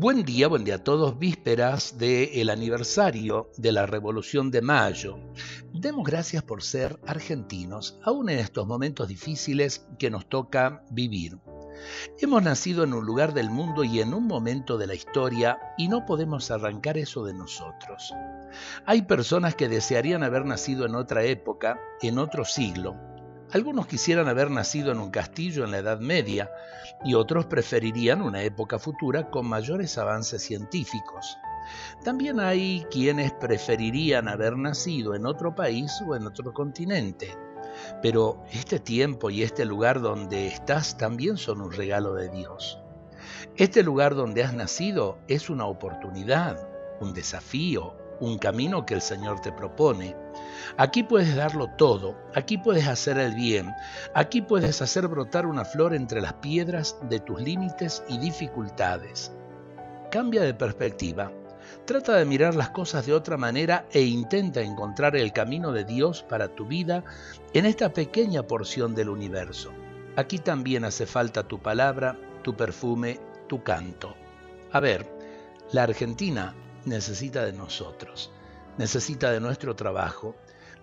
Buen día, buen día a todos, vísperas del aniversario de la Revolución de Mayo. Demos gracias por ser argentinos, aún en estos momentos difíciles que nos toca vivir. Hemos nacido en un lugar del mundo y en un momento de la historia y no podemos arrancar eso de nosotros. Hay personas que desearían haber nacido en otra época, en otro siglo, algunos quisieran haber nacido en un castillo en la Edad Media y otros preferirían una época futura con mayores avances científicos. También hay quienes preferirían haber nacido en otro país o en otro continente. Pero este tiempo y este lugar donde estás también son un regalo de Dios. Este lugar donde has nacido es una oportunidad, un desafío, un camino que el Señor te propone. Aquí puedes darlo todo, aquí puedes hacer el bien, aquí puedes hacer brotar una flor entre las piedras de tus límites y dificultades. Cambia de perspectiva, trata de mirar las cosas de otra manera e intenta encontrar el camino de Dios para tu vida en esta pequeña porción del universo. Aquí también hace falta tu palabra, tu perfume, tu canto. A ver, la Argentina necesita de nosotros, necesita de nuestro trabajo,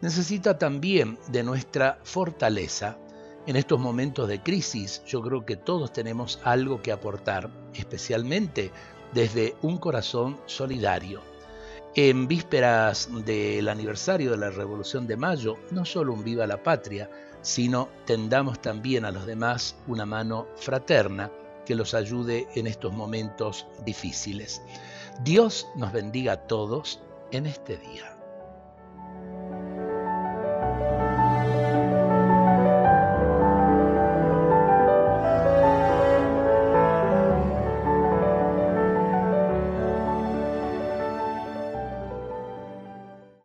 necesita también de nuestra fortaleza. En estos momentos de crisis yo creo que todos tenemos algo que aportar, especialmente desde un corazón solidario. En vísperas del aniversario de la Revolución de Mayo, no solo un viva la patria, sino tendamos también a los demás una mano fraterna que los ayude en estos momentos difíciles. Dios nos bendiga a todos en este día.